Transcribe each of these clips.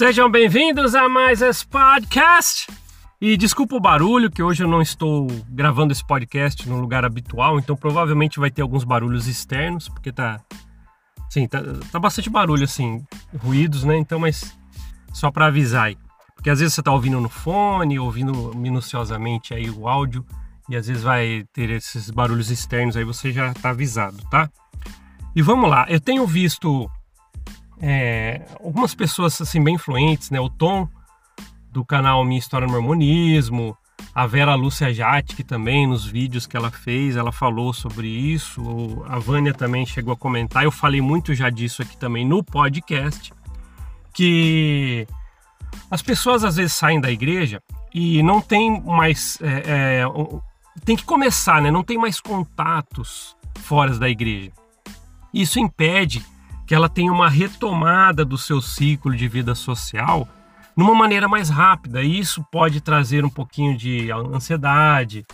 Sejam bem-vindos a mais esse podcast. E desculpa o barulho, que hoje eu não estou gravando esse podcast no lugar habitual, então provavelmente vai ter alguns barulhos externos, porque tá. Sim, tá, tá bastante barulho, assim, ruídos, né? Então, mas só para avisar aí. Porque às vezes você tá ouvindo no fone, ouvindo minuciosamente aí o áudio, e às vezes vai ter esses barulhos externos aí, você já tá avisado, tá? E vamos lá, eu tenho visto é, algumas pessoas assim bem influentes, né? O Tom do canal Minha História no Mormonismo, a Vera Lúcia Jatic também nos vídeos que ela fez, ela falou sobre isso. A Vânia também chegou a comentar. Eu falei muito já disso aqui também no podcast que as pessoas às vezes saem da igreja e não tem mais é, é, tem que começar, né? Não tem mais contatos fora da igreja. Isso impede que ela tenha uma retomada do seu ciclo de vida social numa maneira mais rápida. E isso pode trazer um pouquinho de ansiedade,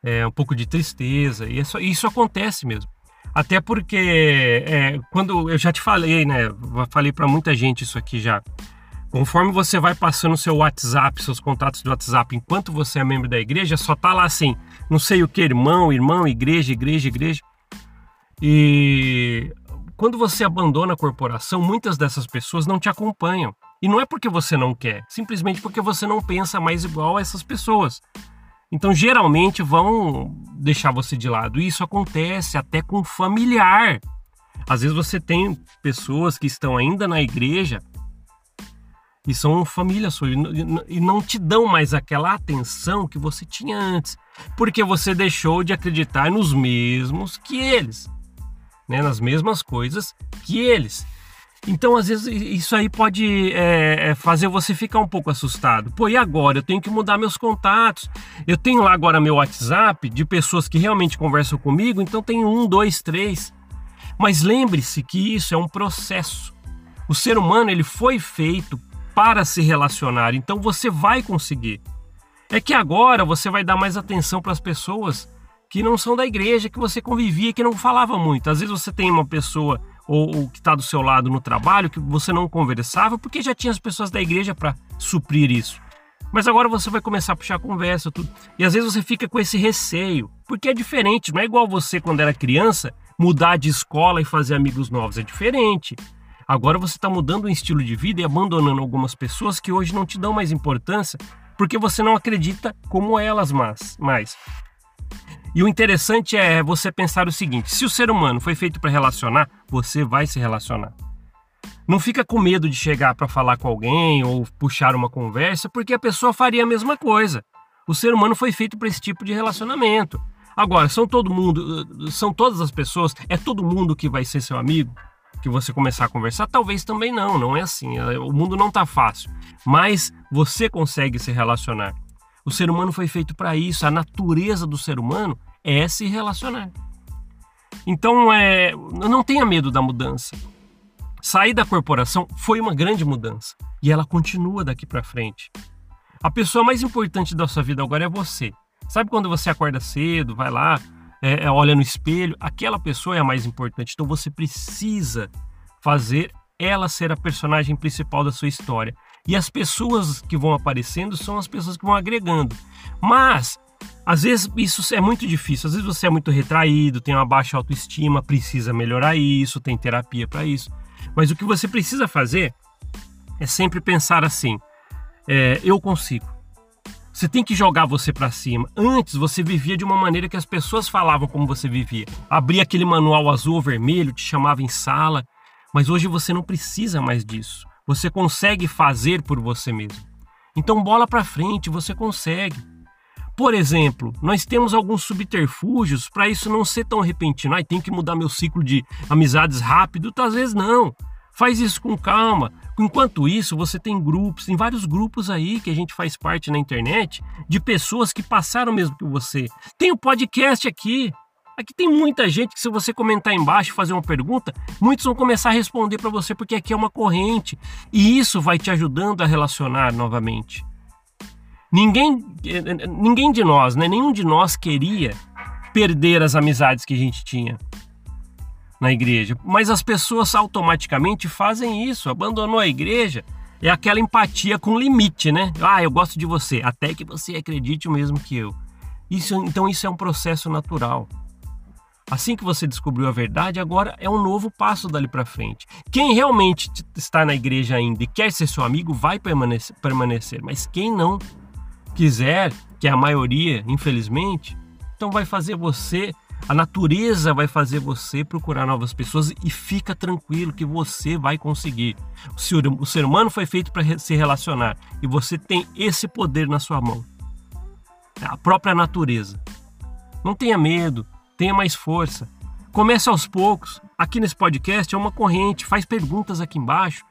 é, um pouco de tristeza. E isso, isso acontece mesmo. Até porque, é, quando eu já te falei, né? Falei para muita gente isso aqui já. Conforme você vai passando seu WhatsApp, seus contatos do WhatsApp, enquanto você é membro da igreja, só tá lá assim, não sei o que, irmão, irmão, igreja, igreja, igreja. E quando você abandona a corporação, muitas dessas pessoas não te acompanham. E não é porque você não quer, simplesmente porque você não pensa mais igual a essas pessoas. Então, geralmente vão deixar você de lado. E isso acontece até com familiar. Às vezes você tem pessoas que estão ainda na igreja e são família sua e não te dão mais aquela atenção que você tinha antes, porque você deixou de acreditar nos mesmos que eles né, nas mesmas coisas que eles. Então, às vezes, isso aí pode é, é, fazer você ficar um pouco assustado. Pô, e agora? Eu tenho que mudar meus contatos. Eu tenho lá agora meu WhatsApp de pessoas que realmente conversam comigo, então tem um, dois, três. Mas lembre-se que isso é um processo. O ser humano ele foi feito para se relacionar, então você vai conseguir. É que agora você vai dar mais atenção para as pessoas que não são da igreja, que você convivia, que não falava muito. Às vezes você tem uma pessoa ou, ou que está do seu lado no trabalho que você não conversava porque já tinha as pessoas da igreja para suprir isso. Mas agora você vai começar a puxar conversa, tudo. E às vezes você fica com esse receio, porque é diferente, não é igual você quando era criança mudar de escola e fazer amigos novos, é diferente. Agora você está mudando o estilo de vida e abandonando algumas pessoas que hoje não te dão mais importância porque você não acredita como elas mais. E o interessante é você pensar o seguinte: se o ser humano foi feito para relacionar, você vai se relacionar. Não fica com medo de chegar para falar com alguém ou puxar uma conversa, porque a pessoa faria a mesma coisa. O ser humano foi feito para esse tipo de relacionamento. Agora, são todo mundo, são todas as pessoas, é todo mundo que vai ser seu amigo, que você começar a conversar? Talvez também não, não é assim. O mundo não está fácil, mas você consegue se relacionar. O ser humano foi feito para isso, a natureza do ser humano é se relacionar. Então, é, não tenha medo da mudança. Sair da corporação foi uma grande mudança e ela continua daqui para frente. A pessoa mais importante da sua vida agora é você. Sabe quando você acorda cedo, vai lá, é, é, olha no espelho? Aquela pessoa é a mais importante. Então você precisa fazer ela ser a personagem principal da sua história. E as pessoas que vão aparecendo são as pessoas que vão agregando. Mas às vezes isso é muito difícil, às vezes você é muito retraído, tem uma baixa autoestima, precisa melhorar isso, tem terapia para isso. Mas o que você precisa fazer é sempre pensar assim: é, eu consigo. Você tem que jogar você para cima. Antes você vivia de uma maneira que as pessoas falavam como você vivia. Abria aquele manual azul ou vermelho, te chamava em sala. Mas hoje você não precisa mais disso. Você consegue fazer por você mesmo. Então bola para frente, você consegue. Por exemplo, nós temos alguns subterfúgios para isso não ser tão repentino. Ai, tem que mudar meu ciclo de amizades rápido. Às vezes não. Faz isso com calma. Enquanto isso, você tem grupos, tem vários grupos aí que a gente faz parte na internet de pessoas que passaram mesmo que você. Tem o um podcast aqui. Aqui tem muita gente que se você comentar embaixo e fazer uma pergunta, muitos vão começar a responder para você porque aqui é uma corrente e isso vai te ajudando a relacionar novamente. Ninguém, ninguém de nós, né? Nenhum de nós queria perder as amizades que a gente tinha na igreja. Mas as pessoas automaticamente fazem isso. Abandonou a igreja, é aquela empatia com limite, né? Ah, eu gosto de você, até que você acredite o mesmo que eu. Isso, então isso é um processo natural. Assim que você descobriu a verdade, agora é um novo passo dali para frente. Quem realmente está na igreja ainda e quer ser seu amigo vai permanecer, permanecer, mas quem não quiser, que é a maioria, infelizmente, então vai fazer você, a natureza vai fazer você procurar novas pessoas e fica tranquilo que você vai conseguir. O ser, o ser humano foi feito para se relacionar e você tem esse poder na sua mão. A própria natureza. Não tenha medo, tenha mais força. Comece aos poucos. Aqui nesse podcast é uma corrente, faz perguntas aqui embaixo.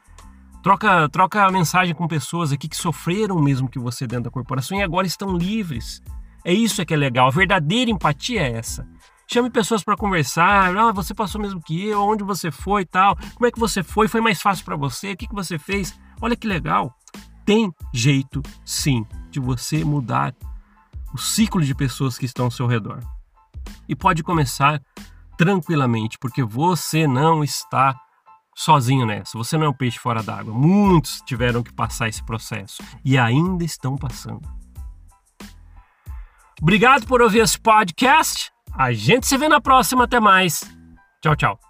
Troca, troca mensagem com pessoas aqui que sofreram mesmo que você dentro da corporação e agora estão livres. É isso que é legal. A verdadeira empatia é essa. Chame pessoas para conversar. Ah, você passou mesmo que eu, onde você foi e tal. Como é que você foi? Foi mais fácil para você? O que, que você fez? Olha que legal. Tem jeito, sim, de você mudar o ciclo de pessoas que estão ao seu redor e pode começar tranquilamente, porque você não está sozinho nessa. Você não é um peixe fora d'água. Muitos tiveram que passar esse processo e ainda estão passando. Obrigado por ouvir esse podcast. A gente se vê na próxima. Até mais. Tchau, tchau.